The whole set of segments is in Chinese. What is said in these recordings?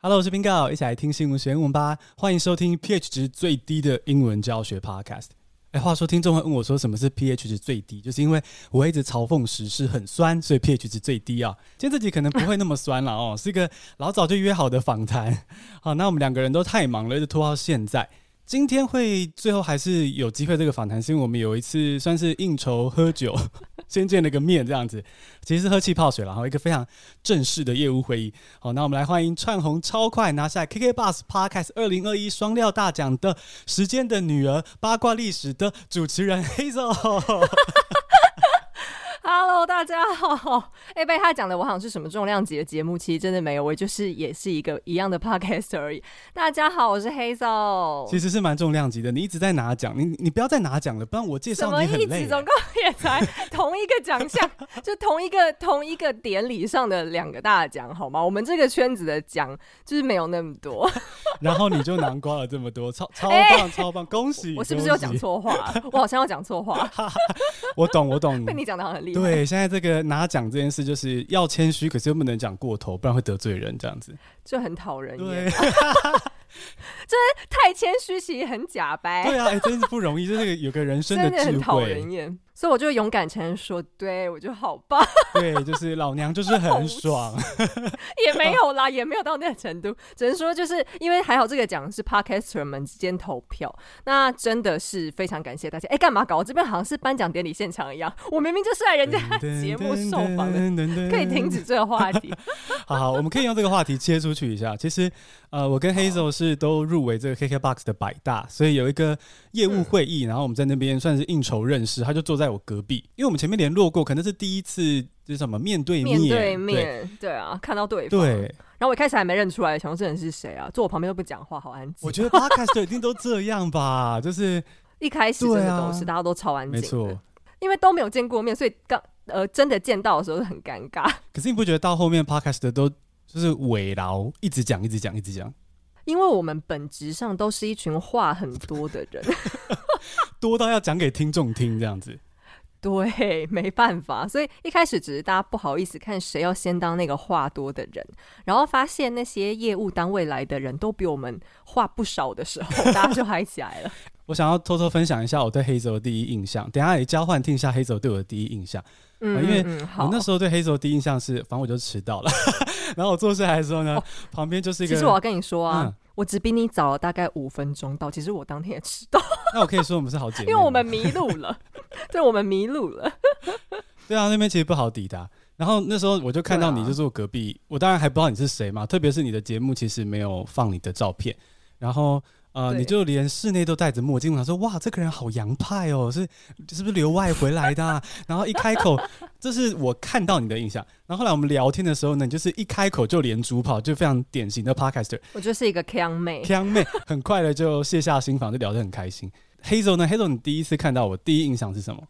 Hello，我是 Bingo，一起来听新闻学英文吧。欢迎收听 pH 值最低的英文教学 Podcast。哎，话说听众会问我说什么是 pH 值最低，就是因为我一直嘲讽时事很酸，所以 pH 值最低啊。今天这集可能不会那么酸了 哦，是一个老早就约好的访谈。好，那我们两个人都太忙了，一直拖到现在。今天会最后还是有机会这个访谈，是因为我们有一次算是应酬喝酒，先见了个面这样子，其实是喝气泡水了，然后一个非常正式的业务会议。好，那我们来欢迎串红超快拿下 KK Bus Podcast 二零二一双料大奖的时间的女儿八卦历史的主持人 Hazel。Hello，大家好。哎、欸，被他讲的我好像是什么重量级的节目，其实真的没有，我就是也是一个一样的 podcast 而已。大家好，我是 Hazel。其实是蛮重量级的，你一直在拿奖，你你不要再拿奖了，不然我介绍你很累。总共也才同一个奖项，就同一个同一个典礼上的两个大奖，好吗？我们这个圈子的奖就是没有那么多。然后你就南瓜了这么多，超超棒，欸、超棒，恭喜！我是不是又讲错话？我好像又讲错话。我懂，我懂。被你讲的很厉害。对，现在这个拿奖这件事就是要谦虚，可是又不能讲过头，不然会得罪人，这样子就很讨人厌。对，真的太谦虚，其实很假掰。对啊，哎、欸，真是不容易，就是有个人生的智慧，真的很讨人厌。所以我就勇敢承认说，对，我就好棒。对，就是老娘就是很爽，也没有啦，也没有到那个程度，只能说就是因为还好这个奖是 Podcaster 们之间投票，那真的是非常感谢大家。哎、欸，干嘛搞？我这边好像是颁奖典礼现场一样，我明明就是来人家节目受访的，可以停止这个话题。好好，我们可以用这个话题切出去一下。其实，呃，我跟 Hazel 是都入围这个 KKBOX 的百大，所以有一个业务会议，嗯、然后我们在那边算是应酬认识，他就坐在。在我隔壁，因为我们前面联络过，可能是第一次，就是什么面对面，面对面，对，对啊，看到对方，对。然后我一开始还没认出来，想说这人是谁啊？坐我旁边都不讲话，好安静。我觉得 Podcast 一定都这样吧，就是 一开始真的都是、啊、大家都超安静，没错，因为都没有见过面，所以刚呃真的见到的时候很尴尬。可是你不觉得到后面 Podcast 都就是围绕一直讲，一直讲，一直讲？因为我们本质上都是一群话很多的人，多到要讲给听众听这样子。对，没办法，所以一开始只是大家不好意思看谁要先当那个话多的人，然后发现那些业务单位来的人都比我们话不少的时候，大家就嗨起来了。我想要偷偷分享一下我对 Hazel 的第一印象，等下也交换听一下 Hazel 对我的第一印象。嗯，因为我那时候对 Hazel 的第一印象是，反正我就迟到了，然后我坐下来的时候呢，哦、旁边就是一个。其实我要跟你说啊。嗯我只比你早了大概五分钟到，其实我当天也迟到。那我可以说我们是好姐妹，因为我们迷路了。对，我们迷路了。对啊，那边其实不好抵达。然后那时候我就看到你就坐隔壁，啊、我当然还不知道你是谁嘛，特别是你的节目其实没有放你的照片，然后。呃，你就连室内都戴着墨镜，我想说哇，这个人好洋派哦，是是不是留外回来的啊？然后一开口，这是我看到你的印象。然后后来我们聊天的时候呢，你就是一开口就连珠炮，就非常典型的 podcaster。我就是一个锵妹，锵妹，很快的就卸下心防，就聊得很开心。Hazel 呢，Hazel，你第一次看到我，第一印象是什么？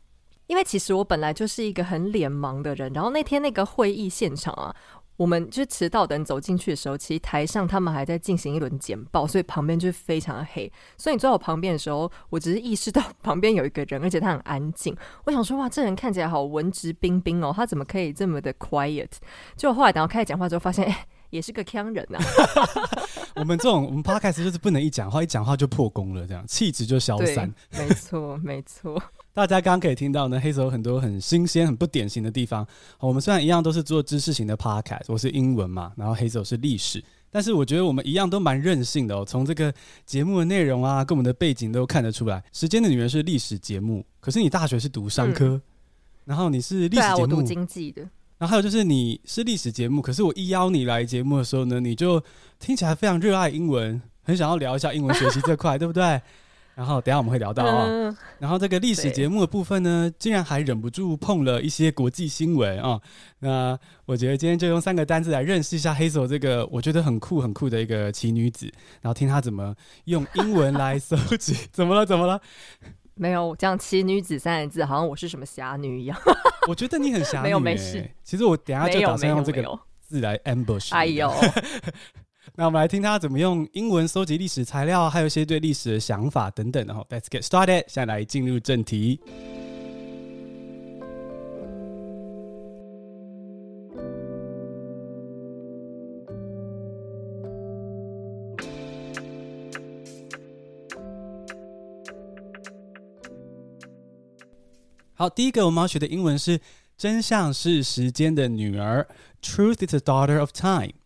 因为其实我本来就是一个很脸盲的人，然后那天那个会议现场啊。我们就是迟到，等走进去的时候，其实台上他们还在进行一轮简报，所以旁边就非常的黑。所以你坐在我旁边的时候，我只是意识到 旁边有一个人，而且他很安静。我想说，哇，这人看起来好文质彬彬哦，他怎么可以这么的 quiet？就后来等到开始讲话之后，发现，哎，也是个腔人呐、啊。我们这种我们 podcast 就是不能一讲话，一讲话就破功了，这样气质就消散。没错，没错。大家刚刚可以听到呢，Hazel 有很多很新鲜、很不典型的地方。我们虽然一样都是做知识型的 podcast，我是英文嘛，然后 Hazel 是历史，但是我觉得我们一样都蛮任性的哦。从这个节目的内容啊，跟我们的背景都看得出来。时间的女人是历史节目，可是你大学是读商科，嗯、然后你是历史节目，对啊，我读经济的。然后还有就是你是历史节目，可是我一邀你来节目的时候呢，你就听起来非常热爱英文，很想要聊一下英文学习这块，对不对？然后等下我们会聊到啊，嗯、然后这个历史节目的部分呢，竟然还忍不住碰了一些国际新闻啊。那我觉得今天就用三个单字来认识一下 Hazel 这个我觉得很酷很酷的一个奇女子，然后听她怎么用英文来搜集。怎么了？怎么了？没有这样奇女子三个字，好像我是什么侠女一样。我觉得你很侠女、欸。没有没事。其实我等下就打算用这个字来 ambush。哎呦。那我们来听他怎么用英文搜集历史材料，还有一些对历史的想法等等。然后，Let's get started，现在来进入正题。好，第一个我们要学的英文是“真相是时间的女儿 ”，Truth is a daughter of time。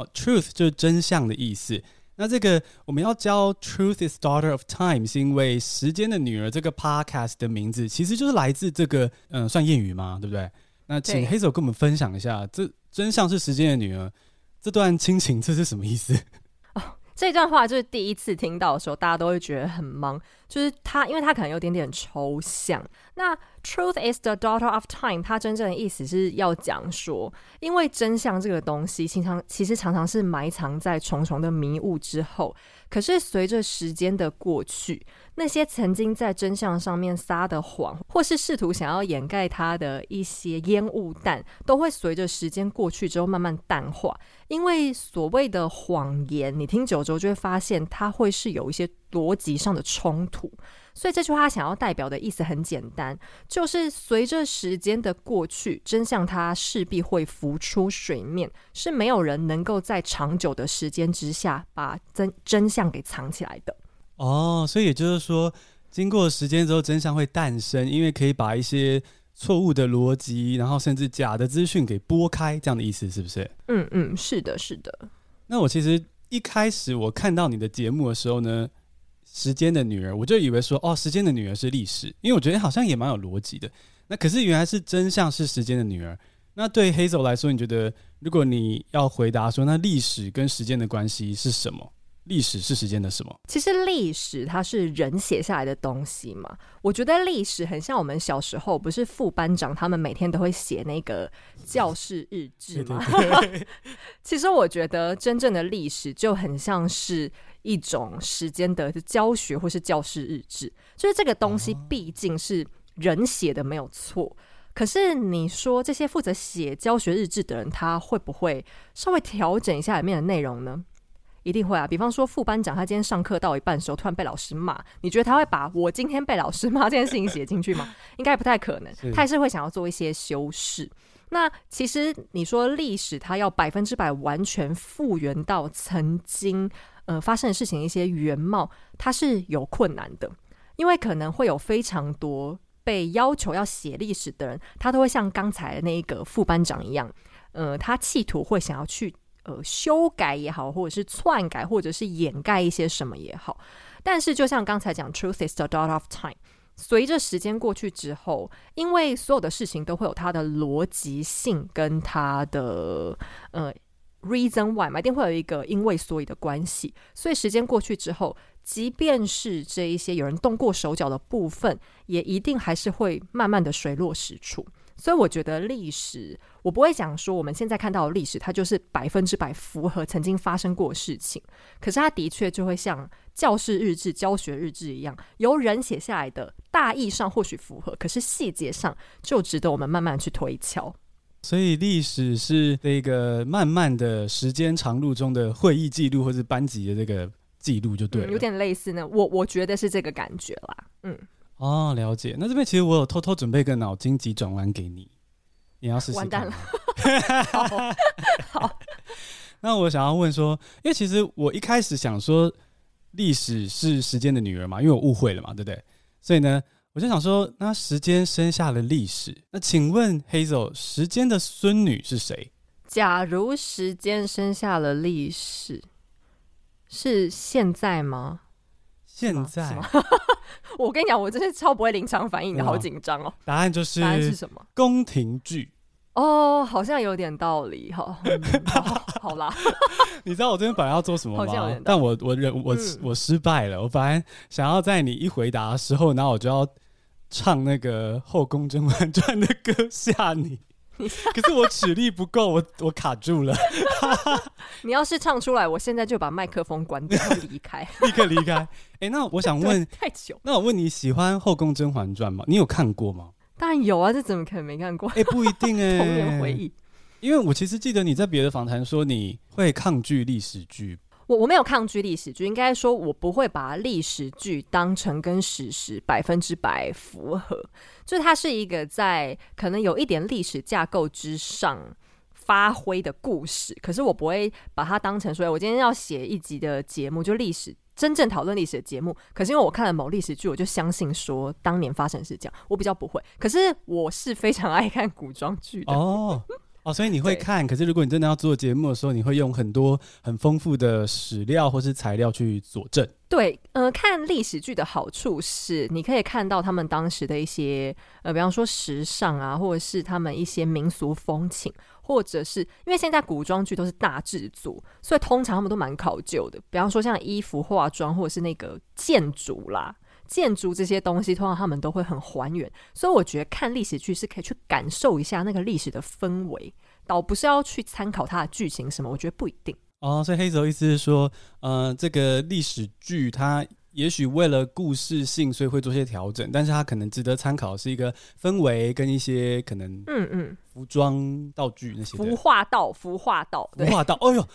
好，Truth 就是真相的意思。那这个我们要教 “Truth is daughter of time”，是因为“时间的女儿”这个 podcast 的名字其实就是来自这个，嗯，算谚语吗？对不对？那请 Hazel 跟我们分享一下，这“真相是时间的女儿”这段亲情这是什么意思？哦，这段话就是第一次听到的时候，大家都会觉得很懵，就是他，因为他可能有点点抽象。那 Truth is the daughter of time，它真正的意思是要讲说，因为真相这个东西，经常其实常常是埋藏在重重的迷雾之后。可是随着时间的过去，那些曾经在真相上面撒的谎，或是试图想要掩盖它的一些烟雾弹，都会随着时间过去之后慢慢淡化。因为所谓的谎言，你听久之后就会发现，它会是有一些逻辑上的冲突。所以这句话想要代表的意思很简单，就是随着时间的过去，真相它势必会浮出水面，是没有人能够在长久的时间之下把真真相给藏起来的。哦，所以也就是说，经过时间之后，真相会诞生，因为可以把一些错误的逻辑，然后甚至假的资讯给拨开，这样的意思是不是？嗯嗯，是的，是的。那我其实一开始我看到你的节目的时候呢，时间的女儿，我就以为说，哦，时间的女儿是历史，因为我觉得好像也蛮有逻辑的。那可是原来是真相是时间的女儿。那对 Hazel 来说，你觉得如果你要回答说，那历史跟时间的关系是什么？历史是时间的什么？其实历史它是人写下来的东西嘛。我觉得历史很像我们小时候，不是副班长他们每天都会写那个教室日志吗？对对对其实我觉得真正的历史就很像是一种时间的教学或是教室日志，就是这个东西毕竟是人写的没有错。可是你说这些负责写教学日志的人，他会不会稍微调整一下里面的内容呢？一定会啊，比方说副班长他今天上课到一半的时候突然被老师骂，你觉得他会把我今天被老师骂这件事情写进去吗？应该不太可能，他还是会想要做一些修饰。那其实你说历史它要百分之百完全复原到曾经呃发生的事情一些原貌，它是有困难的，因为可能会有非常多被要求要写历史的人，他都会像刚才的那一个副班长一样，呃，他企图会想要去。呃，修改也好，或者是篡改，或者是掩盖一些什么也好，但是就像刚才讲，Truth is the dot of time。随着时间过去之后，因为所有的事情都会有它的逻辑性跟它的呃 reason why 嘛，一定会有一个因为所以的关系。所以时间过去之后，即便是这一些有人动过手脚的部分，也一定还是会慢慢的水落石出。所以我觉得历史，我不会讲说我们现在看到的历史，它就是百分之百符合曾经发生过的事情。可是它的确就会像教室日志、教学日志一样，由人写下来的，大意上或许符合，可是细节上就值得我们慢慢去推敲。所以历史是这个慢慢的时间长路中的会议记录，或是班级的这个记录，就对了。嗯，有点类似呢。我我觉得是这个感觉啦。嗯。哦，了解。那这边其实我有偷偷准备个脑筋急转弯给你，你要试试看。完蛋了。好。好 那我想要问说，因为其实我一开始想说历史是时间的女儿嘛，因为我误会了嘛，对不对？所以呢，我就想说，那时间生下了历史。那请问 Hazel，时间的孙女是谁？假如时间生下了历史，是现在吗？现在，我跟你讲，我真是超不会临场反应的，好紧张哦。答案就是，答案是什么？宫廷剧。哦，好像有点道理哈、嗯。好啦，你知道我这边本来要做什么吗？但我我忍我、嗯、我失败了。我本来想要在你一回答的时候，然后我就要唱那个《后宫甄嬛传》的歌吓你。可是我体力不够，我我卡住了。你要是唱出来，我现在就把麦克风关掉，离开，立刻离开。哎、欸，那我想问，太久。那我问你喜欢《后宫甄嬛传》吗？你有看过吗？当然有啊，这怎么可能没看过？哎、欸，不一定哎、欸，童年回忆。因为我其实记得你在别的访谈说你会抗拒历史剧。我我没有抗拒历史剧，应该说我不会把历史剧当成跟史实百分之百符合，就是它是一个在可能有一点历史架构之上发挥的故事，可是我不会把它当成说，我今天要写一集的节目，就历史真正讨论历史的节目。可是因为我看了某历史剧，我就相信说当年发生是这样。我比较不会，可是我是非常爱看古装剧的哦。哦，所以你会看，可是如果你真的要做节目的时候，你会用很多很丰富的史料或是材料去佐证。对，呃，看历史剧的好处是，你可以看到他们当时的一些，呃，比方说时尚啊，或者是他们一些民俗风情，或者是因为现在古装剧都是大制作，所以通常他们都蛮考究的。比方说像衣服、化妆，或者是那个建筑啦。建筑这些东西，通常他们都会很还原，所以我觉得看历史剧是可以去感受一下那个历史的氛围，倒不是要去参考它的剧情什么。我觉得不一定哦。所以黑泽意思是说，呃，这个历史剧它也许为了故事性，所以会做些调整，但是它可能值得参考是一个氛围跟一些可能，嗯嗯，服装道具那些服化道、服化道、服化道。哎呦。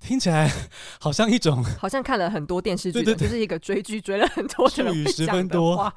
听起来好像一种，好像看了很多电视剧，就是一个追剧追了很多的人语十分多。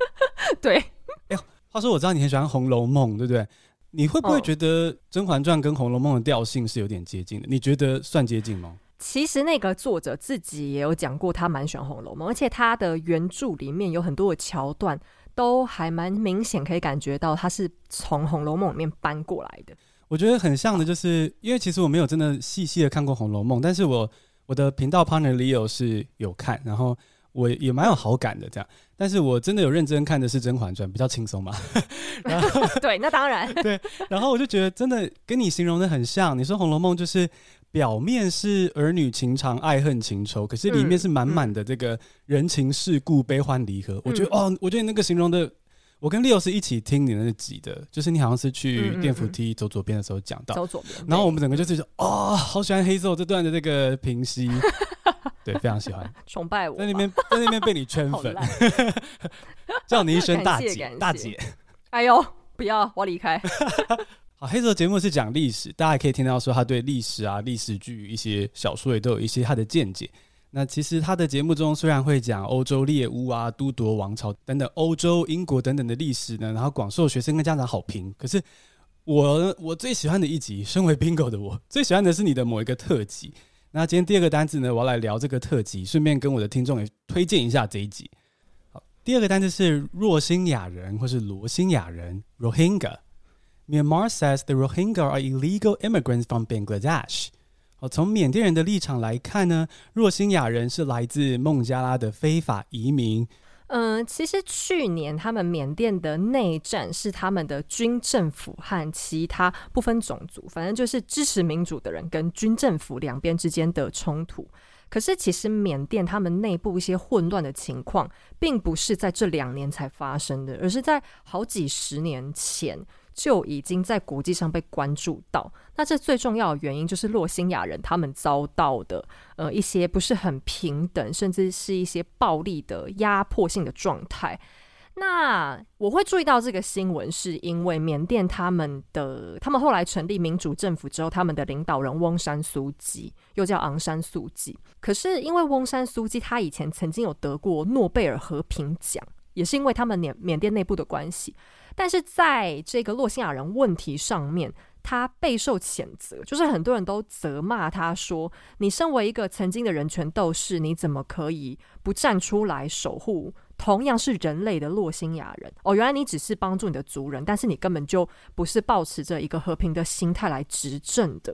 对，哎呦，话说我知道你很喜欢《红楼梦》，对不对？你会不会觉得《甄嬛传》跟《红楼梦》的调性是有点接近的？你觉得算接近吗？其实那个作者自己也有讲过，他蛮喜欢《红楼梦》，而且他的原著里面有很多的桥段都还蛮明显，可以感觉到他是从《红楼梦》里面搬过来的。我觉得很像的，就是因为其实我没有真的细细的看过《红楼梦》，但是我我的频道 partner Leo 是有看，然后我也蛮有好感的这样。但是我真的有认真看的是《甄嬛传》，比较轻松嘛。然后 对，那当然对。然后我就觉得真的跟你形容的很像。你说《红楼梦》就是表面是儿女情长、爱恨情仇，可是里面是满满的这个人情世故、悲欢离合。我觉得哦，我觉得那个形容的。我跟 Leo 是一起听你那集的，就是你好像是去电扶梯走左边的时候讲到，走左边，然后我们整个就是说，哦，好喜欢黑色这段的这个平息，对，非常喜欢，崇拜我，在那边在那边被你圈粉，叫你一声大姐，大姐，哎呦，不要，我离开。好，黑色节目是讲历史，大家也可以听到说他对历史啊、历史剧一些小说也都有一些他的见解。那其实他的节目中虽然会讲欧洲猎巫啊、都铎王朝等等欧洲、英国等等的历史呢，然后广受学生跟家长好评。可是我我最喜欢的一集，身为 Bingo 的我最喜欢的是你的某一个特辑。那今天第二个单子呢，我要来聊这个特辑，顺便跟我的听众也推荐一下这一集。好，第二个单子是若星亚人或是罗星亚人 （Rohingya）。Myanmar says the Rohingya are illegal immigrants from Bangladesh. 哦，从缅甸人的立场来看呢，若星亚人是来自孟加拉的非法移民。嗯，其实去年他们缅甸的内战是他们的军政府和其他不分种族，反正就是支持民主的人跟军政府两边之间的冲突。可是其实缅甸他们内部一些混乱的情况，并不是在这两年才发生的，而是在好几十年前。就已经在国际上被关注到。那这最重要的原因就是洛辛亚人他们遭到的呃一些不是很平等，甚至是一些暴力的压迫性的状态。那我会注意到这个新闻，是因为缅甸他们的他们后来成立民主政府之后，他们的领导人翁山苏姬又叫昂山素季。可是因为翁山苏姬他以前曾经有得过诺贝尔和平奖，也是因为他们缅缅甸内部的关系。但是在这个洛辛亚人问题上面，他备受谴责，就是很多人都责骂他说：“你身为一个曾经的人权斗士，你怎么可以不站出来守护同样是人类的洛辛亚人？哦，原来你只是帮助你的族人，但是你根本就不是抱持着一个和平的心态来执政的。”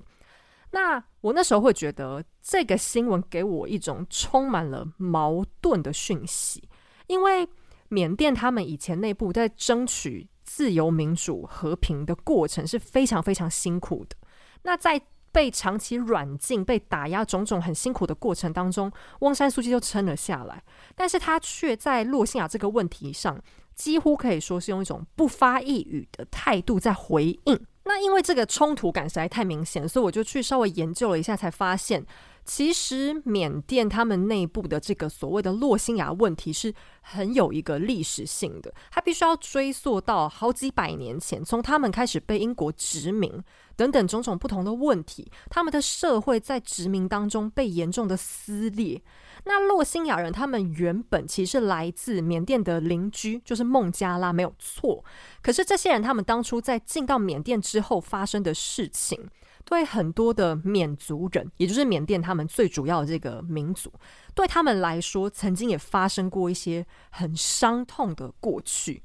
那我那时候会觉得这个新闻给我一种充满了矛盾的讯息，因为缅甸他们以前内部在争取。自由、民主、和平的过程是非常非常辛苦的。那在被长期软禁、被打压种种很辛苦的过程当中，翁山书记就撑了下来。但是他却在洛辛亚这个问题上，几乎可以说是用一种不发一语的态度在回应。那因为这个冲突感实在太明显，所以我就去稍微研究了一下，才发现。其实缅甸他们内部的这个所谓的洛辛亚问题是很有一个历史性的，它必须要追溯到好几百年前，从他们开始被英国殖民等等种种不同的问题，他们的社会在殖民当中被严重的撕裂。那洛辛亚人他们原本其实来自缅甸的邻居，就是孟加拉，没有错。可是这些人他们当初在进到缅甸之后发生的事情。对很多的缅族人，也就是缅甸他们最主要的这个民族，对他们来说，曾经也发生过一些很伤痛的过去。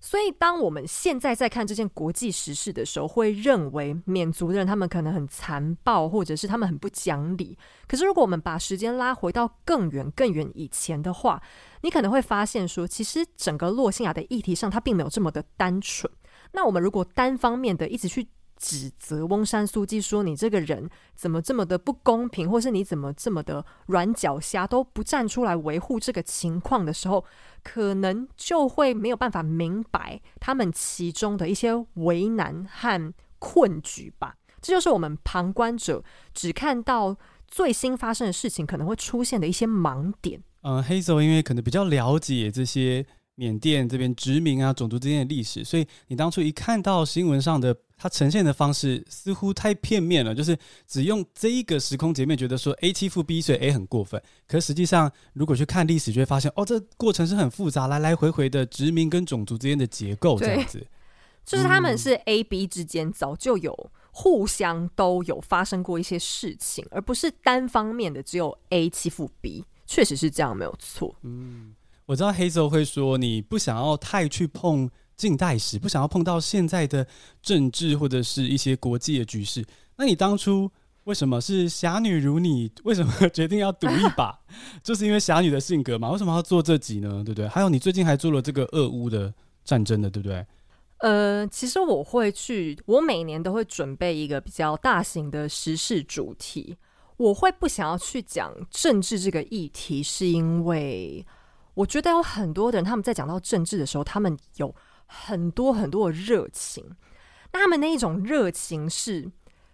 所以，当我们现在在看这件国际时事的时候，会认为缅族的人他们可能很残暴，或者是他们很不讲理。可是，如果我们把时间拉回到更远、更远以前的话，你可能会发现说，其实整个洛辛亚的议题上，它并没有这么的单纯。那我们如果单方面的一直去指责翁山苏姬说，你这个人怎么这么的不公平，或是你怎么这么的软脚虾，都不站出来维护这个情况的时候，可能就会没有办法明白他们其中的一些为难和困局吧。这就是我们旁观者只看到最新发生的事情可能会出现的一些盲点。嗯黑泽因为可能比较了解这些。缅甸这边殖民啊，种族之间的历史，所以你当初一看到新闻上的它呈现的方式，似乎太片面了，就是只用这一个时空截面，觉得说 A 欺负 B，所以 A 很过分。可实际上，如果去看历史，就会发现哦，这过程是很复杂，来来回回的殖民跟种族之间的结构这样子。就是他们是 A、B 之间早就有互相都有发生过一些事情，而不是单方面的只有 A 欺负 B，确实是这样，没有错。嗯。我知道黑泽会说，你不想要太去碰近代史，不想要碰到现在的政治或者是一些国际的局势。那你当初为什么是侠女如你？为什么决定要赌一把？就是因为侠女的性格嘛？为什么要做这集呢？对不对？还有你最近还做了这个俄乌的战争的，对不对？呃，其实我会去，我每年都会准备一个比较大型的时事主题。我会不想要去讲政治这个议题，是因为。我觉得有很多的人，他们在讲到政治的时候，他们有很多很多的热情。那他们那一种热情是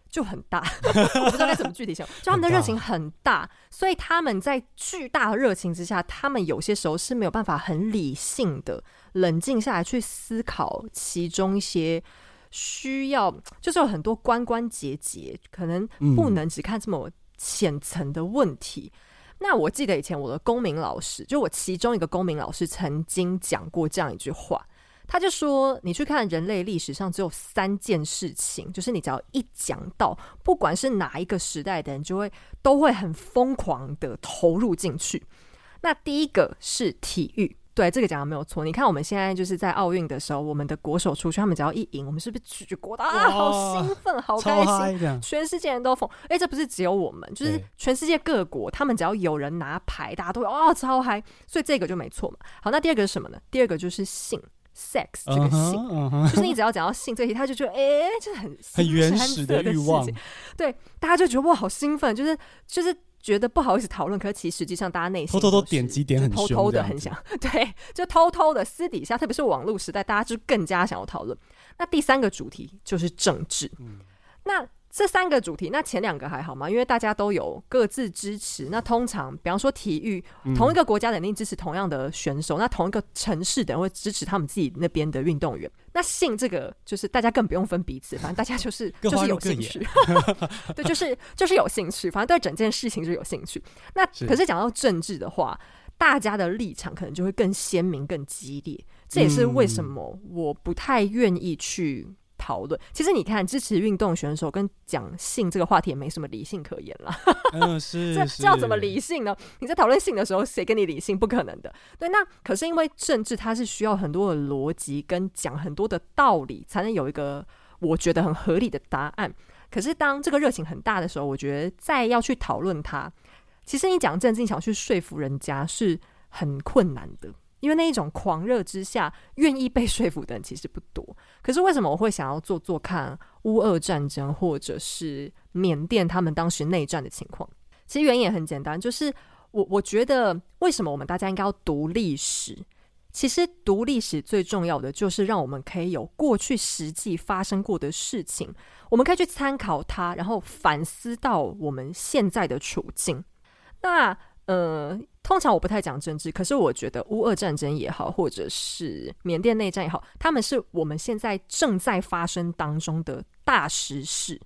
就很大，我不知道该怎么具体讲。就他们的热情很大，所以他们在巨大的热情之下，他们有些时候是没有办法很理性的冷静下来去思考其中一些需要，就是有很多关关节节，可能不能只看这么浅层的问题。嗯那我记得以前我的公民老师，就我其中一个公民老师曾经讲过这样一句话，他就说：“你去看人类历史上只有三件事情，就是你只要一讲到，不管是哪一个时代的人，就会都会很疯狂的投入进去。那第一个是体育。”对，这个讲的没有错。你看我们现在就是在奥运的时候，我们的国手出去，他们只要一赢，我们是不是举国大啊？好兴奋，好开心，全世界人都疯。哎，这不是只有我们，就是全世界各国，他们只要有人拿牌，大家都会哦超嗨。所以这个就没错嘛。好，那第二个是什么呢？第二个就是性，sex 这个性，uh huh, uh huh. 就是你只要讲到性这些，他就觉得哎，这很很原始的欲望。对，大家就觉得哇，好兴奋，就是就是。觉得不好意思讨论，可是其实实际上大家内心偷偷都点击点很偷偷的很想，对，就偷偷的私底下，特别是网络时代，大家就更加想要讨论。那第三个主题就是政治，嗯，那。这三个主题，那前两个还好吗？因为大家都有各自支持。那通常，比方说体育，同一个国家肯定支持同样的选手，嗯、那同一个城市的人会支持他们自己那边的运动员。那性这个，就是大家更不用分彼此，反正大家就是 就是有兴趣，对，就是就是有兴趣，反正对整件事情就有兴趣。那可是讲到政治的话，大家的立场可能就会更鲜明、更激烈。这也是为什么我不太愿意去。讨论，其实你看，支持运动选手跟讲性这个话题也没什么理性可言了。嗯，是，这这要怎么理性呢？你在讨论性的时候，谁跟你理性？不可能的。对，那可是因为政治它是需要很多的逻辑跟讲很多的道理，才能有一个我觉得很合理的答案。可是当这个热情很大的时候，我觉得再要去讨论它，其实你讲政治，你想去说服人家是很困难的。因为那一种狂热之下，愿意被说服的人其实不多。可是为什么我会想要做做看乌俄战争，或者是缅甸他们当时内战的情况？其实原因也很简单，就是我我觉得为什么我们大家应该要读历史？其实读历史最重要的就是让我们可以有过去实际发生过的事情，我们可以去参考它，然后反思到我们现在的处境。那呃。通常我不太讲政治，可是我觉得乌俄战争也好，或者是缅甸内战也好，他们是我们现在正在发生当中的大时事。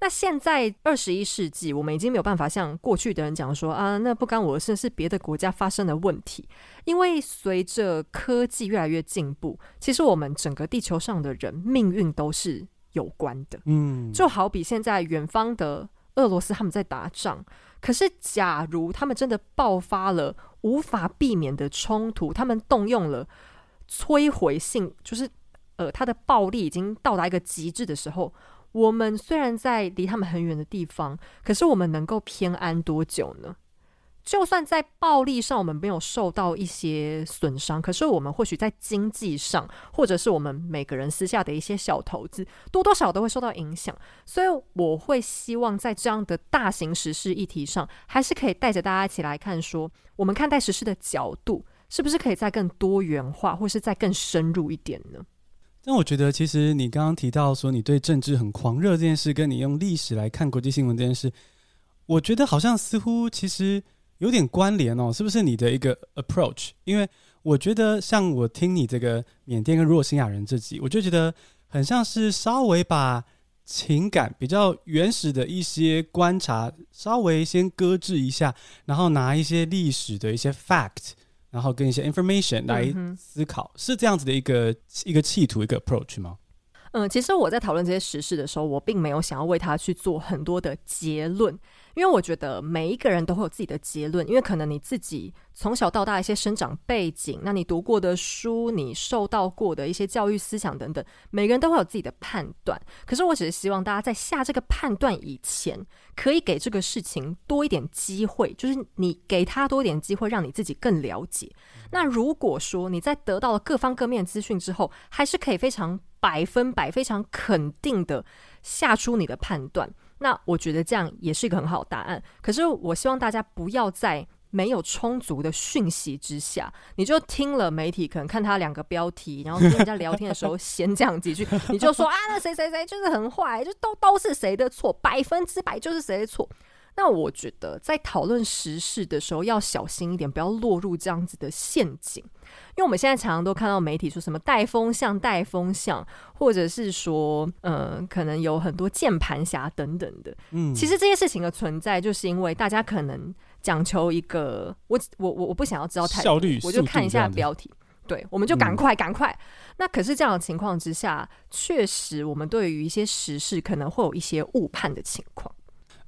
那现在二十一世纪，我们已经没有办法像过去的人讲说啊，那不干我的事，是别的国家发生的问题。因为随着科技越来越进步，其实我们整个地球上的人命运都是有关的。嗯，就好比现在远方的俄罗斯他们在打仗，可是假如他们真的爆发了无法避免的冲突，他们动用了摧毁性，就是呃，他的暴力已经到达一个极致的时候，我们虽然在离他们很远的地方，可是我们能够偏安多久呢？就算在暴力上我们没有受到一些损伤，可是我们或许在经济上，或者是我们每个人私下的一些小投资，多多少少都会受到影响。所以我会希望在这样的大型时事议题上，还是可以带着大家一起来看说，说我们看待时事的角度是不是可以再更多元化，或是再更深入一点呢？但我觉得，其实你刚刚提到说你对政治很狂热这件事，跟你用历史来看国际新闻这件事，我觉得好像似乎其实。有点关联哦，是不是你的一个 approach？因为我觉得，像我听你这个缅甸跟若星亚人这集，我就觉得很像是稍微把情感比较原始的一些观察稍微先搁置一下，然后拿一些历史的一些 fact，然后跟一些 information 来思考，嗯、是这样子的一个一个企图一个 approach 吗？嗯，其实我在讨论这些时事的时候，我并没有想要为他去做很多的结论。因为我觉得每一个人都会有自己的结论，因为可能你自己从小到大一些生长背景，那你读过的书，你受到过的一些教育思想等等，每个人都会有自己的判断。可是我只是希望大家在下这个判断以前，可以给这个事情多一点机会，就是你给他多一点机会，让你自己更了解。那如果说你在得到了各方各面资讯之后，还是可以非常百分百、非常肯定的下出你的判断。那我觉得这样也是一个很好的答案。可是我希望大家不要在没有充足的讯息之下，你就听了媒体可能看他两个标题，然后跟人家聊天的时候 先讲几句，你就说啊，那谁谁谁就是很坏，就都都是谁的错，百分之百就是谁的错。那我觉得在讨论时事的时候要小心一点，不要落入这样子的陷阱。因为我们现在常常都看到媒体说什么带风向、带风向，或者是说，呃，可能有很多键盘侠等等的。嗯，其实这些事情的存在，就是因为大家可能讲求一个，我我我我不想要知道效率，我就看一下标题，对，我们就赶快赶快。嗯，那可是这样的情况之下，确实我们对于一些时事可能会有一些误判的情况。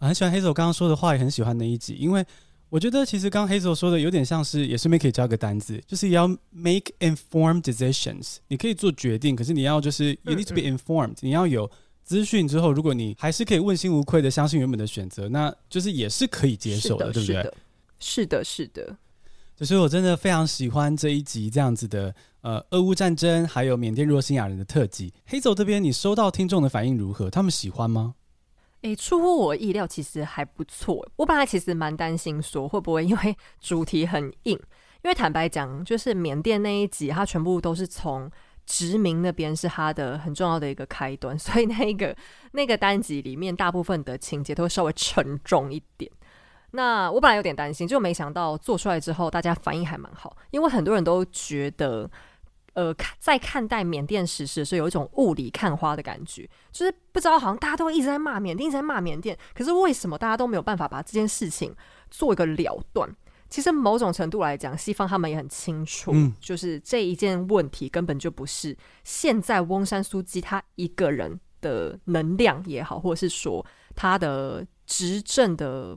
很喜欢 Hazel 刚刚说的话，也很喜欢那一集，因为我觉得其实刚 Hazel 说的有点像是，也是没可以教个单字，就是要 make informed decisions。你可以做决定，可是你要就是 you need to be informed，嗯嗯，你要有资讯之后，如果你还是可以问心无愧的相信原本的选择，那就是也是可以接受的，的对不对？是的，是的。所以我真的非常喜欢这一集这样子的，呃，俄乌战争还有缅甸若星亚人的特辑。Hazel 这边你收到听众的反应如何？他们喜欢吗？诶，出乎我意料，其实还不错。我本来其实蛮担心说会不会因为 主题很硬，因为坦白讲，就是缅甸那一集，它全部都是从殖民那边是它的很重要的一个开端，所以那一个那个单集里面大部分的情节都会稍微沉重一点。那我本来有点担心，就没想到做出来之后，大家反应还蛮好，因为很多人都觉得。呃，看在看待缅甸时事的时候，有一种雾里看花的感觉，就是不知道，好像大家都一直在骂缅甸，一直在骂缅甸，可是为什么大家都没有办法把这件事情做一个了断？其实某种程度来讲，西方他们也很清楚，嗯，就是这一件问题根本就不是现在翁山苏姬他一个人的能量也好，或者是说他的执政的。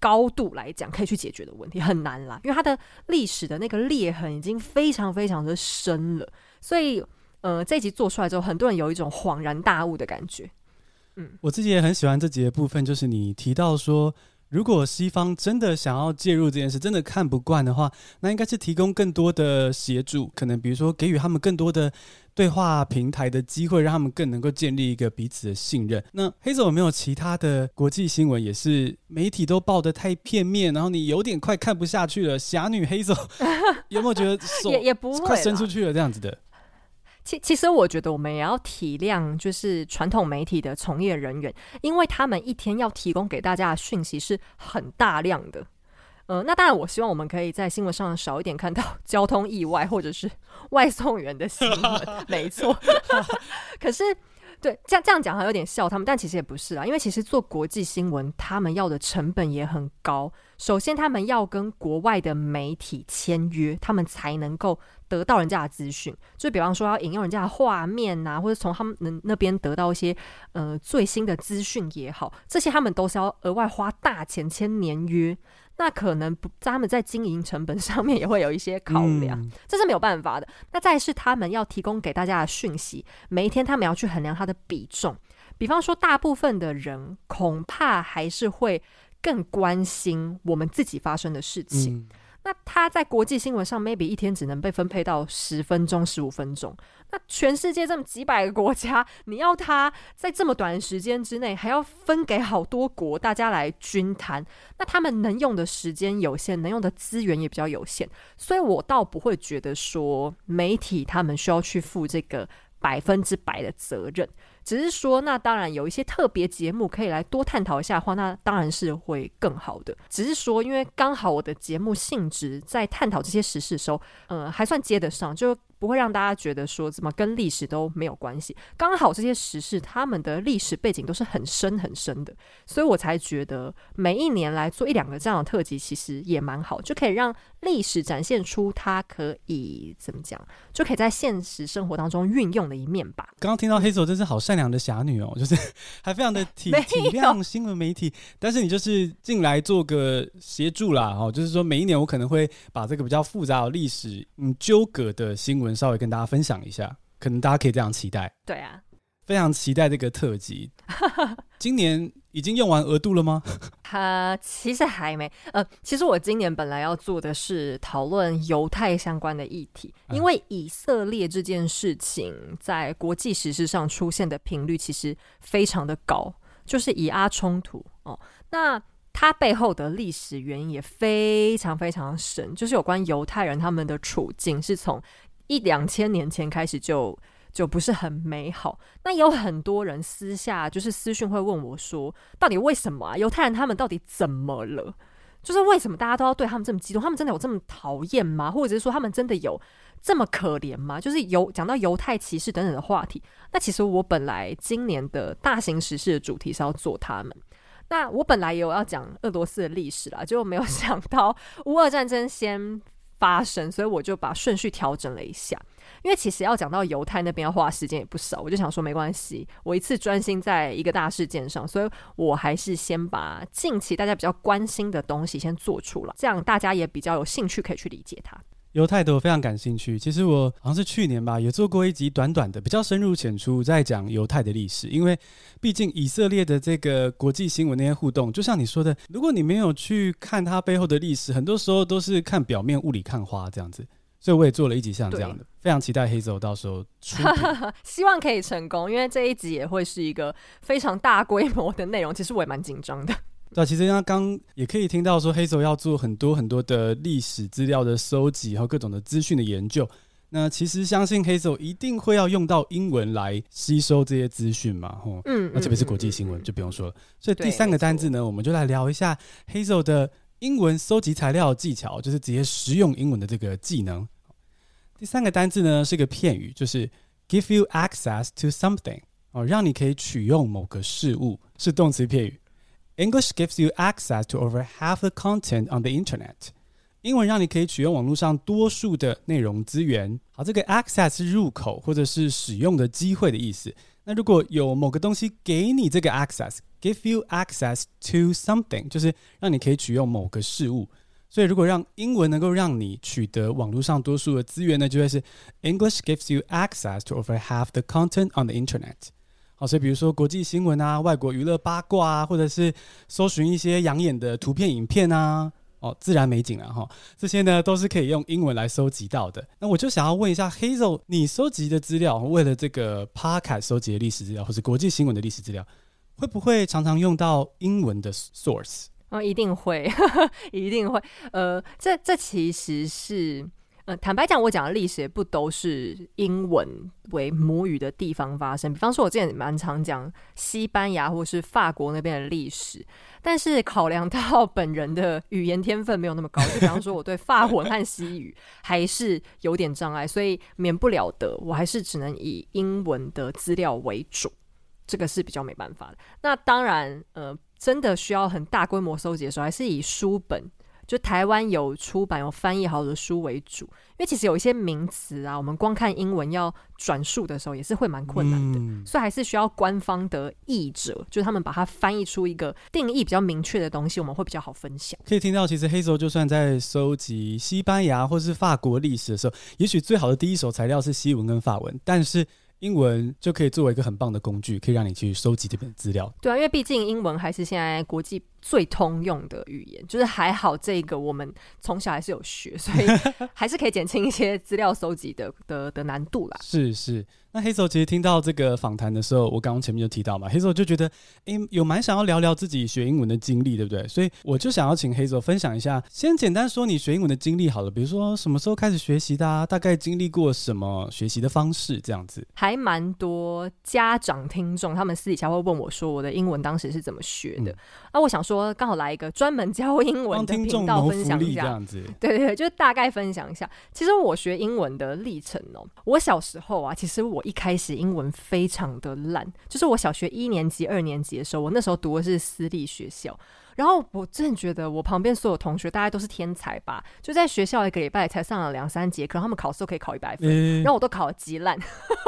高度来讲，可以去解决的问题很难啦，因为它的历史的那个裂痕已经非常非常的深了，所以呃，这一集做出来之后，很多人有一种恍然大悟的感觉。嗯，我自己也很喜欢这集的部分，就是你提到说。如果西方真的想要介入这件事，真的看不惯的话，那应该是提供更多的协助，可能比如说给予他们更多的对话平台的机会，让他们更能够建立一个彼此的信任。那 Hazel 有没有其他的国际新闻也是媒体都报的太片面，然后你有点快看不下去了？侠女 Hazel 有没有觉得手也也不会快伸出去了这样子的？其其实我觉得我们也要体谅，就是传统媒体的从业人员，因为他们一天要提供给大家的讯息是很大量的。呃，那当然，我希望我们可以在新闻上少一点看到 交通意外或者是外送员的新闻，没错。可是对，这样这样讲还有点笑他们，但其实也不是啊，因为其实做国际新闻，他们要的成本也很高。首先，他们要跟国外的媒体签约，他们才能够得到人家的资讯。就比方说，要引用人家的画面啊，或者从他们那那边得到一些呃最新的资讯也好，这些他们都是要额外花大钱签年约。那可能不，他们在经营成本上面也会有一些考量，嗯、这是没有办法的。那再是他们要提供给大家的讯息，每一天他们要去衡量它的比重。比方说，大部分的人恐怕还是会更关心我们自己发生的事情。嗯那他在国际新闻上，maybe 一天只能被分配到十分钟、十五分钟。那全世界这么几百个国家，你要他在这么短的时间之内，还要分给好多国大家来均摊，那他们能用的时间有限，能用的资源也比较有限。所以我倒不会觉得说媒体他们需要去负这个百分之百的责任。只是说，那当然有一些特别节目可以来多探讨一下的话，那当然是会更好的。只是说，因为刚好我的节目性质在探讨这些时事的时候，嗯，还算接得上，就。不会让大家觉得说怎么跟历史都没有关系。刚好这些时事，他们的历史背景都是很深很深的，所以我才觉得每一年来做一两个这样的特辑，其实也蛮好，就可以让历史展现出它可以怎么讲，就可以在现实生活当中运用的一面吧。刚刚听到黑手真是好善良的侠女哦，就是还非常的体体谅新闻媒体，但是你就是进来做个协助啦，哦，就是说每一年我可能会把这个比较复杂的历史嗯纠葛的新闻。稍微跟大家分享一下，可能大家可以这样期待。对啊，非常期待这个特辑。今年已经用完额度了吗？呃，其实还没。呃，其实我今年本来要做的是讨论犹太相关的议题，因为以色列这件事情在国际时事上出现的频率其实非常的高，就是以阿冲突哦。那它背后的历史原因也非常非常深，就是有关犹太人他们的处境是从。一两千年前开始就就不是很美好。那有很多人私下就是私讯会问我说，到底为什么啊？犹太人他们到底怎么了？就是为什么大家都要对他们这么激动？他们真的有这么讨厌吗？或者是说他们真的有这么可怜吗？就是有讲到犹太歧视等等的话题。那其实我本来今年的大型时事的主题是要做他们。那我本来也有要讲俄罗斯的历史啦，结果没有 想到乌俄战争先发生，所以我就把顺序调整了一下，因为其实要讲到犹太那边要花时间也不少，我就想说没关系，我一次专心在一个大事件上，所以我还是先把近期大家比较关心的东西先做出来，这样大家也比较有兴趣可以去理解它。犹太的我非常感兴趣，其实我好像是去年吧，也做过一集短短的，比较深入浅出，在讲犹太的历史。因为毕竟以色列的这个国际新闻那些互动，就像你说的，如果你没有去看它背后的历史，很多时候都是看表面，雾里看花这样子。所以我也做了一集像这样的，非常期待 Hazel 到时候出，希望可以成功，因为这一集也会是一个非常大规模的内容，其实我也蛮紧张的。对，其实刚刚也可以听到说，Hazel 要做很多很多的历史资料的收集，和各种的资讯的研究。那其实相信 Hazel 一定会要用到英文来吸收这些资讯嘛，吼。嗯。那特别是国际新闻、嗯、就不用说了。所以第三个单字呢，我们就来聊一下 Hazel 的英文搜集材料技巧，就是直接实用英文的这个技能。第三个单字呢是个片语，就是 give you access to something 哦，让你可以取用某个事物，是动词片语。English gives you access to over half the content on the internet。英文让你可以取用网络上多数的内容资源。好，这个 access 是入口或者是使用的机会的意思。那如果有某个东西给你这个 access，give you access to something，就是让你可以取用某个事物。所以如果让英文能够让你取得网络上多数的资源呢，就会是 English gives you access to over half the content on the internet。 好，所以比如说国际新闻啊、外国娱乐八卦啊，或者是搜寻一些养眼的图片、影片啊，哦，自然美景啊，哈，这些呢都是可以用英文来收集到的。那我就想要问一下 Hazel，你收集的资料，为了这个 Podcast 收集的历史资料，或是国际新闻的历史资料，会不会常常用到英文的 source？哦，一定会，一定会。呃，这这其实是。呃，坦白讲，我讲的历史也不都是英文为母语的地方发生。比方说，我之前蛮常讲西班牙或是法国那边的历史，但是考量到本人的语言天分没有那么高，就比方说我对法文和西语还是有点障碍，所以免不了的，我还是只能以英文的资料为主。这个是比较没办法的。那当然，呃，真的需要很大规模收集的时候，还是以书本。就台湾有出版有翻译好的书为主，因为其实有一些名词啊，我们光看英文要转述的时候也是会蛮困难的，嗯、所以还是需要官方的译者，就是他们把它翻译出一个定义比较明确的东西，我们会比较好分享。可以听到，其实 Hazel 就算在收集西班牙或是法国历史的时候，也许最好的第一手材料是西文跟法文，但是。英文就可以作为一个很棒的工具，可以让你去收集这本资料。对啊，因为毕竟英文还是现在国际最通用的语言，就是还好这个我们从小还是有学，所以 还是可以减轻一些资料搜集的的的难度啦。是是。那 Hazel 其实听到这个访谈的时候，我刚刚前面就提到嘛，Hazel 就觉得，哎，有蛮想要聊聊自己学英文的经历，对不对？所以我就想要请 Hazel 分享一下，先简单说你学英文的经历好了，比如说什么时候开始学习的啊，大概经历过什么学习的方式，这样子。还蛮多家长听众，他们私底下会问我说，我的英文当时是怎么学的？嗯、啊，我想说，刚好来一个专门教英文的频道分享一下，这样子。对对对，就是大概分享一下。其实我学英文的历程哦，我小时候啊，其实我。一开始英文非常的烂，就是我小学一年级、二年级的时候，我那时候读的是私立学校，然后我真的觉得我旁边所有同学大家都是天才吧，就在学校一个礼拜才上了两三节课，他们考试都可以考一百分，欸、然后我都考得极烂，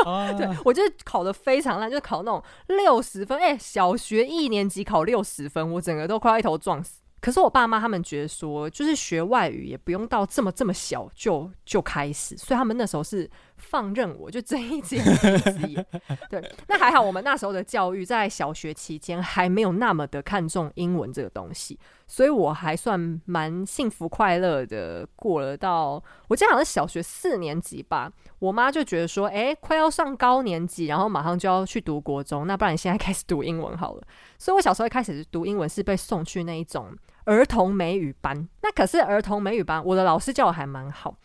啊、对我就是考的非常烂，就是考那种六十分，哎、欸，小学一年级考六十分，我整个都快要一头撞死。可是我爸妈他们觉得说，就是学外语也不用到这么这么小就就开始，所以他们那时候是放任我就睁一只眼闭一只眼。对，那还好，我们那时候的教育在小学期间还没有那么的看重英文这个东西，所以我还算蛮幸福快乐的过了到我记得好像是小学四年级吧。我妈就觉得说，哎、欸，快要上高年级，然后马上就要去读国中，那不然你现在开始读英文好了。所以我小时候一开始读英文是被送去那一种。儿童美语班，那可是儿童美语班，我的老师教我还蛮好。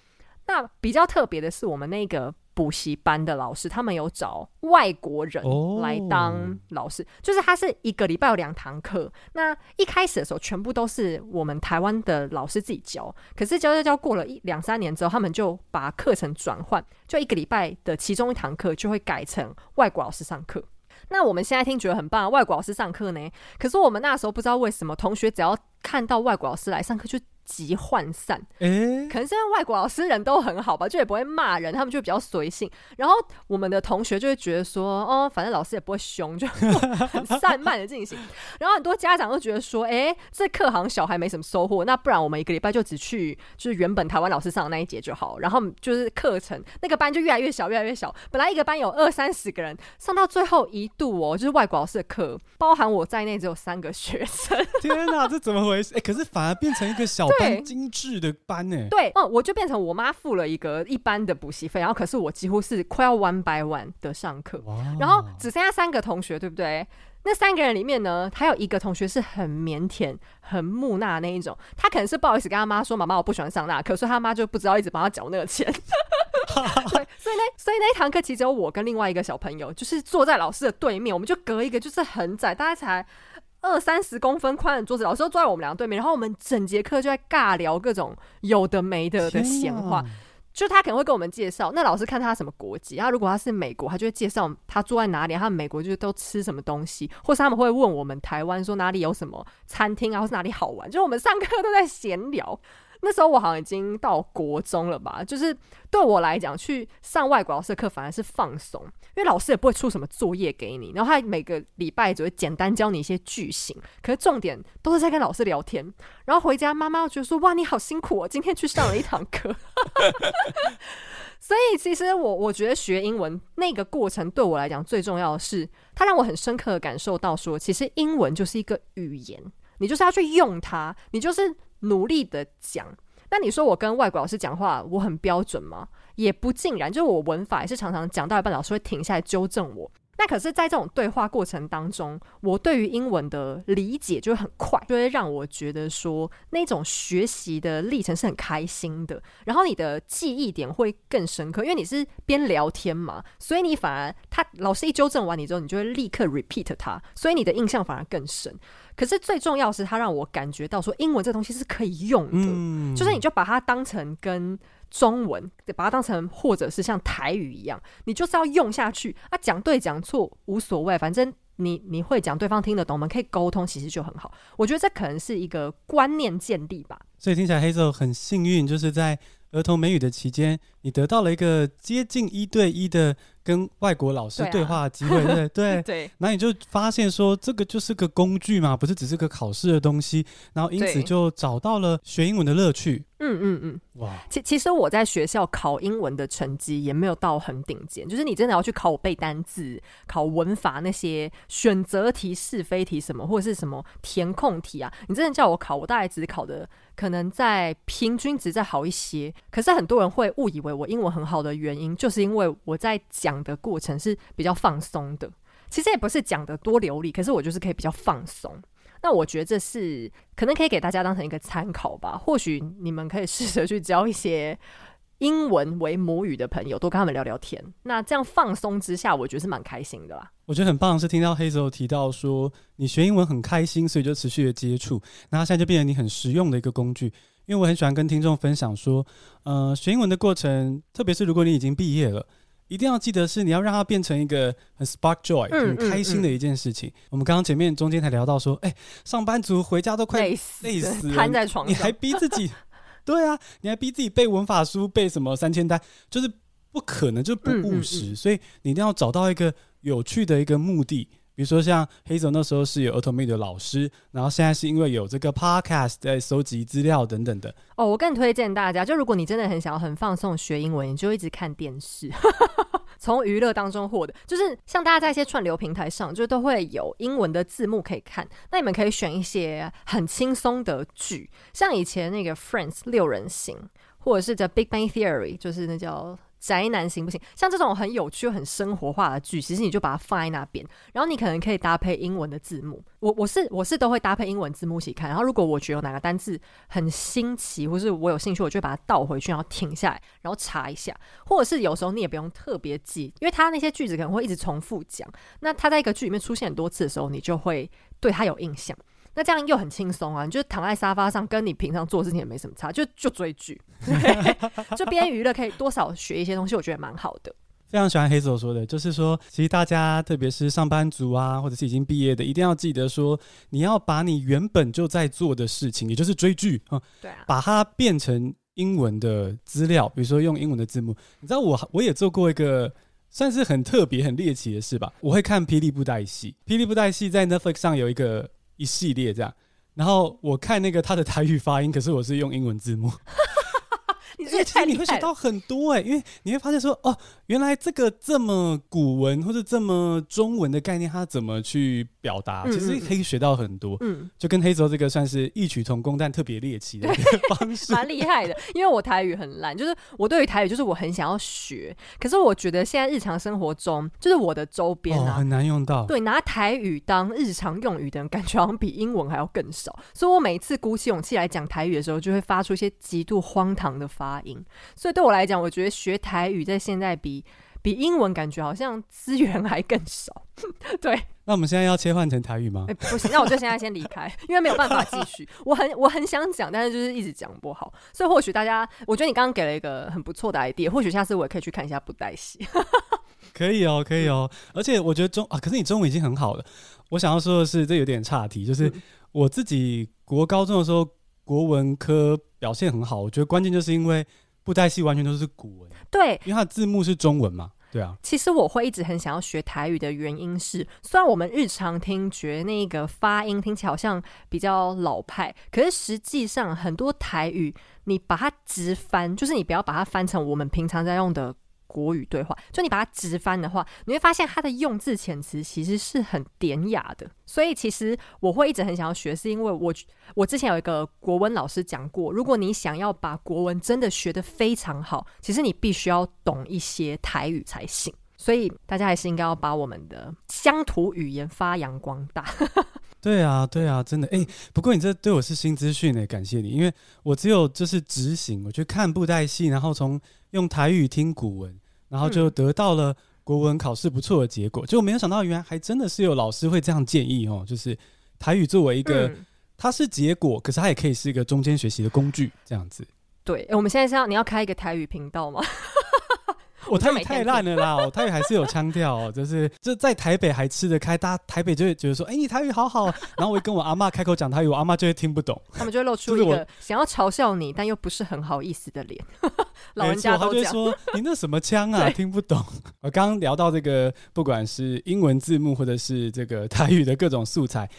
那比较特别的是，我们那个补习班的老师，他们有找外国人来当老师，就是他是一个礼拜有两堂课。那一开始的时候，全部都是我们台湾的老师自己教，可是教教教过了一两三年之后，他们就把课程转换，就一个礼拜的其中一堂课就会改成外国老师上课。那我们现在听觉得很棒，外国老师上课呢，可是我们那时候不知道为什么，同学只要看到外国老师来上课就即涣散，可能是因为外国老师人都很好吧，就也不会骂人，他们就比较随性。然后我们的同学就会觉得说，哦，反正老师也不会凶，就 很散漫的进行。然后很多家长都觉得说，哎、欸，这课好像小孩没什么收获，那不然我们一个礼拜就只去就是原本台湾老师上的那一节就好。然后就是课程那个班就越来越小，越来越小。本来一个班有二三十个人，上到最后一度哦，就是外国老师的课，包含我在内只有三个学生。天哪，这怎么回事？哎、欸，可是反而变成一个小。对，精致的班呢？对，哦，我就变成我妈付了一个一般的补习费，然后可是我几乎是快要 one by one 的上课，然后只剩下三个同学，对不对？那三个人里面呢，还有一个同学是很腼腆、很木讷那一种，他可能是不好意思跟他妈说：“妈妈，我不喜欢上那课。”所以他妈就不知道一直帮他缴那个钱。对，所以呢，所以那一堂课其实只有我跟另外一个小朋友，就是坐在老师的对面，我们就隔一个就是很窄，大概才。二三十公分宽的桌子，老师都坐在我们两个对面，然后我们整节课就在尬聊各种有的没的的闲话。就他可能会跟我们介绍，那老师看他什么国籍，他如果他是美国，他就会介绍他住在哪里，他们美国就是都吃什么东西，或是他们会问我们台湾说哪里有什么餐厅啊，或是哪里好玩，就是我们上课都在闲聊。那时候我好像已经到国中了吧，就是对我来讲，去上外国老师的课反而是放松，因为老师也不会出什么作业给你，然后他每个礼拜只会简单教你一些句型，可是重点都是在跟老师聊天，然后回家妈妈觉得说，哇，你好辛苦哦，今天去上了一堂课。所以其实我我觉得学英文那个过程对我来讲最重要的是，它让我很深刻的感受到说，其实英文就是一个语言，你就是要去用它，你就是。努力的讲，那你说我跟外国老师讲话，我很标准吗？也不尽然，就是我文法也是常常讲到一半，老师会停下来纠正我。那可是，在这种对话过程当中，我对于英文的理解就会很快，就会让我觉得说，那种学习的历程是很开心的。然后你的记忆点会更深刻，因为你是边聊天嘛，所以你反而他老师一纠正完你之后，你就会立刻 repeat 他，所以你的印象反而更深。可是最重要是，它让我感觉到说，英文这东西是可以用的，嗯、就是你就把它当成跟中文，把它当成或者是像台语一样，你就是要用下去啊，讲对讲错无所谓，反正你你会讲，对方听得懂，我们可以沟通，其实就很好。我觉得这可能是一个观念建立吧。所以听起来 Hazel 很幸运，就是在儿童美语的期间，你得到了一个接近一对一的跟外国老师对话的机会，对、啊、对？对，对，然后你就发现说，这个就是个工具嘛，不是只是个考试的东西，然后因此就找到了学英文的乐趣。嗯嗯嗯，哇，其其实我在学校考英文的成绩也没有到很顶尖，就是你真的要去考我背单字、考文法那些选择题、是非题什么，或者是什么填空题啊，你真的叫我考，我大概只考的可能在平均值再好一些。可是很多人会误以为我英文很好的原因，就是因为我在讲的过程是比较放松的。其实也不是讲的多流利，可是我就是可以比较放松。那我觉得这是可能可以给大家当成一个参考吧。或许你们可以试着去交一些英文为母语的朋友，多跟他们聊聊天。那这样放松之下，我觉得是蛮开心的啦。我觉得很棒，是听到黑泽提到说你学英文很开心，所以就持续的接触。那现在就变成你很实用的一个工具。因为我很喜欢跟听众分享说，呃，学英文的过程，特别是如果你已经毕业了。一定要记得是你要让它变成一个很 spark joy、嗯、很开心的一件事情。嗯嗯、我们刚刚前面中间才聊到说，哎、欸，上班族回家都快累死，累死，瘫在床上，你还逼自己，对啊，你还逼自己背文法书，背什么三千单，就是不可能，就是不务实。所以你一定要找到一个有趣的一个目的。比如说像 Hazel 那时候是有儿童美语的老师，然后现在是因为有这个 podcast 在收集资料等等的。哦，我更推荐大家，就如果你真的很想要很放松学英文，你就一直看电视，从娱乐当中获得。就是像大家在一些串流平台上，就都会有英文的字幕可以看。那你们可以选一些很轻松的剧，像以前那个 Friends 六人行，或者是 The Big Bang Theory，就是那叫。宅男行不行？像这种很有趣、很生活化的剧，其实你就把它放在那边，然后你可能可以搭配英文的字幕。我我是我是都会搭配英文字幕一起看。然后如果我觉得哪个单字很新奇，或是我有兴趣，我就把它倒回去，然后停下来，然后查一下。或者是有时候你也不用特别记，因为它那些句子可能会一直重复讲。那它在一个剧里面出现很多次的时候，你就会对它有印象。那这样又很轻松啊！你就躺在沙发上，跟你平常做事情也没什么差，就就追剧，就边娱乐可以多少学一些东西，我觉得蛮好的。非常喜欢 Hazel 说的，就是说，其实大家特别是上班族啊，或者是已经毕业的，一定要记得说，你要把你原本就在做的事情，也就是追剧啊，对啊，把它变成英文的资料，比如说用英文的字幕。你知道我我也做过一个算是很特别、很猎奇的事吧？我会看《霹雳布袋戏》，《霹雳布袋戏》在 Netflix 上有一个。一系列这样，然后我看那个他的台语发音，可是我是用英文字幕。你这其实你会学到很多哎、欸，因为你会发现说哦，原来这个这么古文或者这么中文的概念，它怎么去表达？其实可以学到很多。嗯，就跟 Hazel 这个算是异曲同工，但特别猎奇的一个方式，蛮厉害的。因为我台语很烂，就是我对于台语就是我很想要学，可是我觉得现在日常生活中，就是我的周边啊、哦、很难用到。对，拿台语当日常用语的人，感觉好像比英文还要更少。所以我每一次鼓起勇气来讲台语的时候，就会发出一些极度荒唐的发发音，所以对我来讲，我觉得学台语在现在比比英文感觉好像资源还更少。对，那我们现在要切换成台语吗？欸，不行，那我就现在先离开，因为没有办法继续。我很我很想讲，但是就是一直讲不好。所以或许大家，我觉得你刚刚给了一个很不错的 idea，或许下次我也可以去看一下布袋戏。可以哦，可以哦。而且我觉得中啊，可是你中文已经很好了。我想要说的是，这有点岔题，就是我自己国高中的时候。国文科表现很好，我觉得关键就是因为布袋戏完全都是古文，对，因为它的字幕是中文嘛，对啊。其实我会一直很想要学台语的原因是，虽然我们日常听觉那个发音听起来好像比较老派，可是实际上很多台语你把它直翻，就是你不要把它翻成我们平常在用的。国语对话，就你把它直翻的话，你会发现它的用字遣词其实是很典雅的。所以其实我会一直很想要学，是因为我我之前有一个国文老师讲过，如果你想要把国文真的学得非常好，其实你必须要懂一些台语才行。所以大家还是应该要把我们的乡土语言发扬光大。对啊，对啊，真的。哎，不过你这对我是新资讯呢，感谢你，因为我只有就是执行，我去看布袋戏，然后从。用台语听古文，然后就得到了国文考试不错的结果。结果没有想到，原来还真的是有老师会这样建议哦，就是台语作为一个，它是结果，可是它也可以是一个中间学习的工具，这样子。对，我们现在是要你要开一个台语频道吗？我台语太烂了啦，我台语还是有腔调哦，就是就在台北还吃得开，大家台北就会觉得说，哎、欸，你台语好好。然后我一跟我阿妈开口讲台语，我阿妈就会听不懂，他们就会露出一个想要嘲笑你，但又不是很好意思的脸。老人家都这样说，你那什么腔啊，听不懂。我刚刚聊到这个，不管是英文字幕或者是这个台语的各种素材。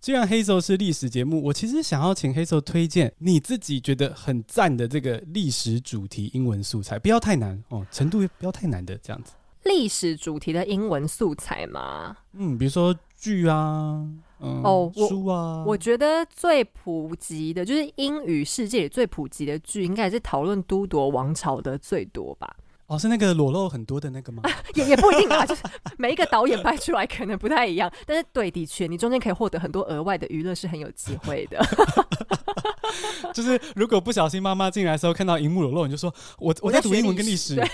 既然黑手是历史节目，我其实想要请黑手推荐你自己觉得很赞的这个历史主题英文素材，不要太难哦，程度不要太难的这样子。历史主题的英文素材吗？嗯，比如说剧啊，嗯、哦，书啊。我觉得最普及的就是英语世界里最普及的剧，应该是讨论都铎王朝的最多吧。哦，是那个裸露很多的那个吗？啊、也也不一定啊，就是每一个导演拍出来可能不太一样，但是对，的确，你中间可以获得很多额外的娱乐，是很有机会的。就是如果不小心妈妈进来的时候看到荧幕裸露，你就说我我在读英文跟历史。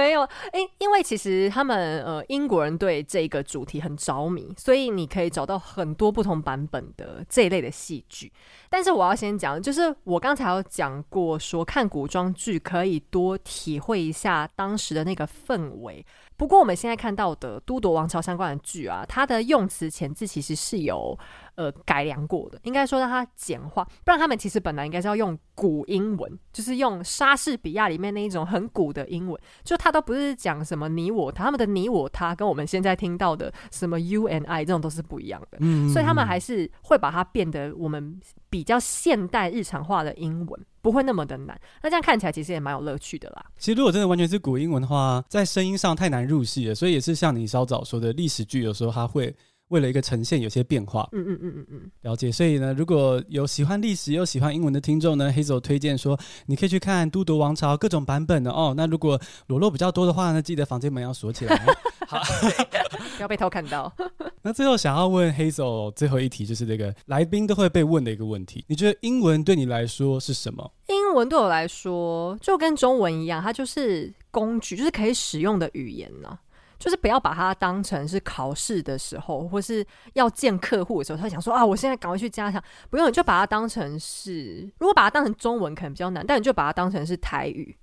没有，因因为其实他们呃英国人对这个主题很着迷，所以你可以找到很多不同版本的这一类的戏剧。但是我要先讲，就是我刚才有讲过，说看古装剧可以多体会一下当时的那个氛围。不过我们现在看到的都铎王朝相关的剧啊，它的用词遣字其实是有呃改良过的，应该说让它简化，不然他们其实本来应该是要用古英文，就是用莎士比亚里面那一种很古的英文，就他都不是讲什么你我他，他们的你我他跟我们现在听到的什么 you and I 这种都是不一样的，嗯，所以他们还是会把它变得我们比较现代日常化的英文。不会那么的难，那这样看起来其实也蛮有乐趣的啦。其实如果真的完全是古英文的话，在声音上太难入戏了，所以也是像你稍早说的历史剧，有时候它会为了一个呈现有些变化。嗯嗯嗯嗯嗯，了解。所以呢，如果有喜欢历史又喜欢英文的听众呢，Hazel 推荐说你可以去看《都铎王朝》各种版本的哦。那如果裸露比较多的话呢，记得房间门要锁起来。好，不要被偷看到。那最后想要问 Hazel 最后一题，就是这个来宾都会被问的一个问题：你觉得英文对你来说是什么？英文对我来说就跟中文一样，它就是工具，就是可以使用的语言呢、啊。就是不要把它当成是考试的时候，或是要见客户的时候，他想说啊，我现在赶快去加强。不用，你就把它当成是，如果把它当成中文可能比较难，但你就把它当成是台语。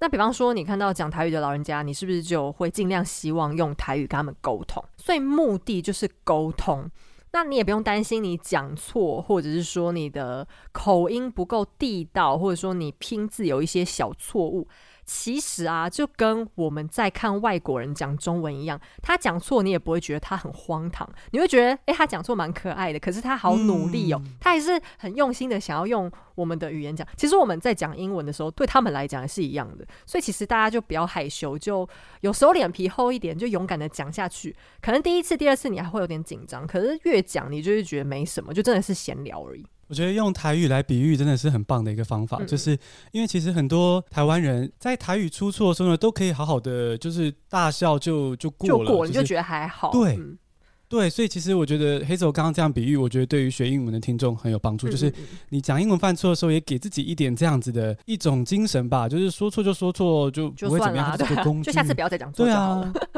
那比方说，你看到讲台语的老人家，你是不是就会尽量希望用台语跟他们沟通？所以目的就是沟通。那你也不用担心你讲错，或者是说你的口音不够地道，或者说你拼字有一些小错误。其实啊，就跟我们在看外国人讲中文一样，他讲错你也不会觉得他很荒唐，你会觉得哎，他讲错蛮可爱的。可是他好努力哦，嗯、他还是很用心的想要用我们的语言讲。其实我们在讲英文的时候，对他们来讲也是一样的。所以其实大家就不要害羞，就有时候脸皮厚一点，就勇敢的讲下去。可能第一次、第二次你还会有点紧张，可是越讲你就会觉得没什么，就真的是闲聊而已。我觉得用台语来比喻真的是很棒的一个方法，嗯、就是因为其实很多台湾人在台语出错的时候呢，都可以好好的就是大笑就就过了，就过了，你就觉得还好。对、嗯、对，所以其实我觉得 Hazel 刚刚这样比喻，我觉得对于学英文的听众很有帮助。嗯、就是你讲英文犯错的时候，也给自己一点这样子的一种精神吧，就是说错就说错，就不会怎么样，就工具，就下次不要再讲错就好了。对啊，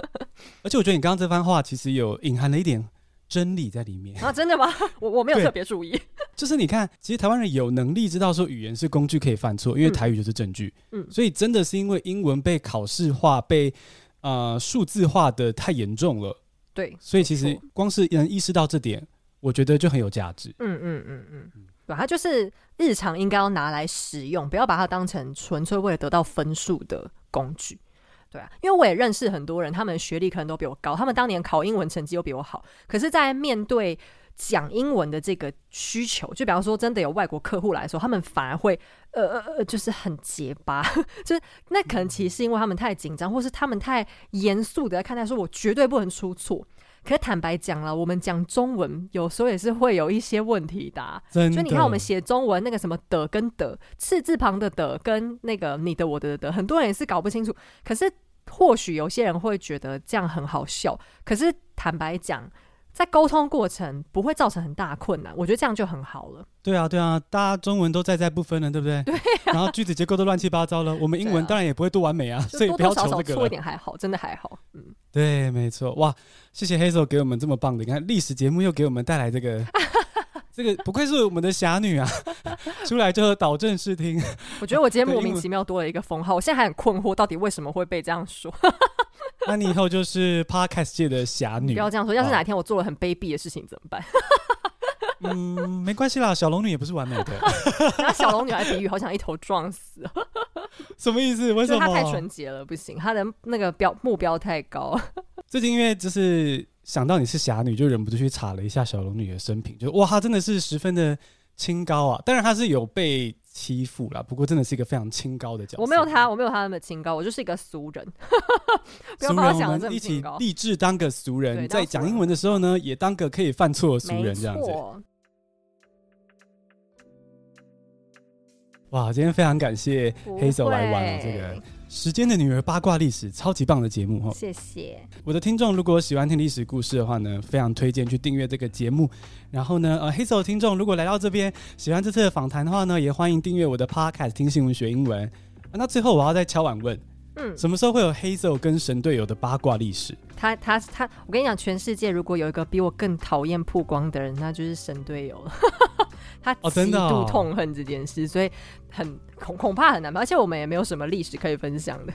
而且我觉得你刚刚这番话其实有隐含了一点。真理在里面啊？真的吗？我我没有特别注意。就是你看，其实台湾人有能力知道说语言是工具可以犯错，因为台语就是证据。嗯，所以真的是因为英文被考试化、被呃数字化的太严重了。对，所以其实光是能意识到这点，我觉得就很有价值。嗯嗯嗯嗯，对，它就是日常应该要拿来使用，不要把它当成纯粹为了得到分数的工具。对啊，因为我也认识很多人，他们学历可能都比我高，他们当年考英文成绩又比我好，可是，在面对讲英文的这个需求，就比方说真的有外国客户来说，他们反而会呃呃呃，就是很结巴，就是那可能其实是因为他们太紧张，或是他们太严肃的在看待，说我绝对不能出错。可坦白讲了，我们讲中文有时候也是会有一些问题的啊。真的。就你看我们写中文那个什么的跟的，赤字旁的的跟那个你的我的的，很多人也是搞不清楚。可是或许有些人会觉得这样很好笑。可是坦白讲，在沟通过程不会造成很大困难，我觉得这样就很好了。对啊，对啊，大家中文都在在不分了，对不对？对啊。然后句子结构都乱七八糟了，我们英文当然也不会多完美啊，所以不要求这个。多多少少错一点还好，真的还好。嗯，对，没错。哇，谢谢 Hazel 给我们这么棒的，你看历史节目又给我们带来这个 这个不愧是我们的侠女啊，出来就导正视听。我觉得我今天莫名其妙多了一个封号，我现在还很困惑，到底为什么会被这样说？那你以后就是 Podcast 界的侠女。不要这样说，要是哪天我做了很卑鄙的事情怎么办？嗯，没关系啦，小龙女也不是完美的。拿小龙女来比喻，好想一头撞死。什么意思？为什么？她太纯洁了，不行，她的那个标目标太高。最近因为就是想到你是侠女，就忍不住去查了一下小龙女的生平，就哇，她真的是十分的清高啊！当然她是有被欺负啦，不过真的是一个非常清高的角色。我没有他，我没有他那么清高，我就是一个俗人。不要把我想这么清高。我们一起立志当个俗人，在讲英文的时候呢，也当个可以犯错的俗人，这样子。哇，今天非常感谢 Hazel 来玩了这个时间的女儿八卦历史，超级棒的节目哈！谢谢我的听众，如果喜欢听历史故事的话呢，非常推荐去订阅这个节目。然后呢，呃，Hazel 的听众如果来到这边喜欢这次的访谈的话呢，也欢迎订阅我的 Podcast 听新闻学英文。啊，那最后我要再敲碗问，嗯，什么时候会有 Hazel 跟神队友的八卦历史？他他他，我跟你讲，全世界如果有一个比我更讨厌曝光的人，那就是神队友了。他极度痛恨这件事，哦哦、所以很恐恐怕很难吧。而且我们也没有什么历史可以分享的。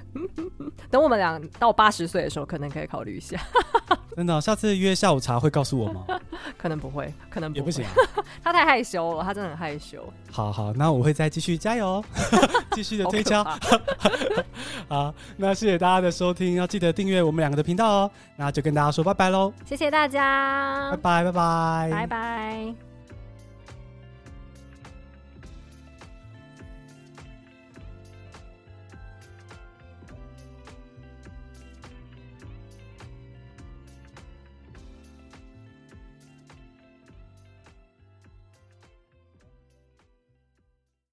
等我们俩到八十岁的时候，可能可以考虑一下。真的、哦，下次约下午茶会告诉我吗？可能不会，可能也不行。他太害羞了，他真的很害羞。好好，那我会再继续加油，继续的推敲。好，那谢谢大家的收听，要记得订阅我们两个的频道哦。那就跟大家说拜拜喽，谢谢大家，拜拜拜拜拜拜。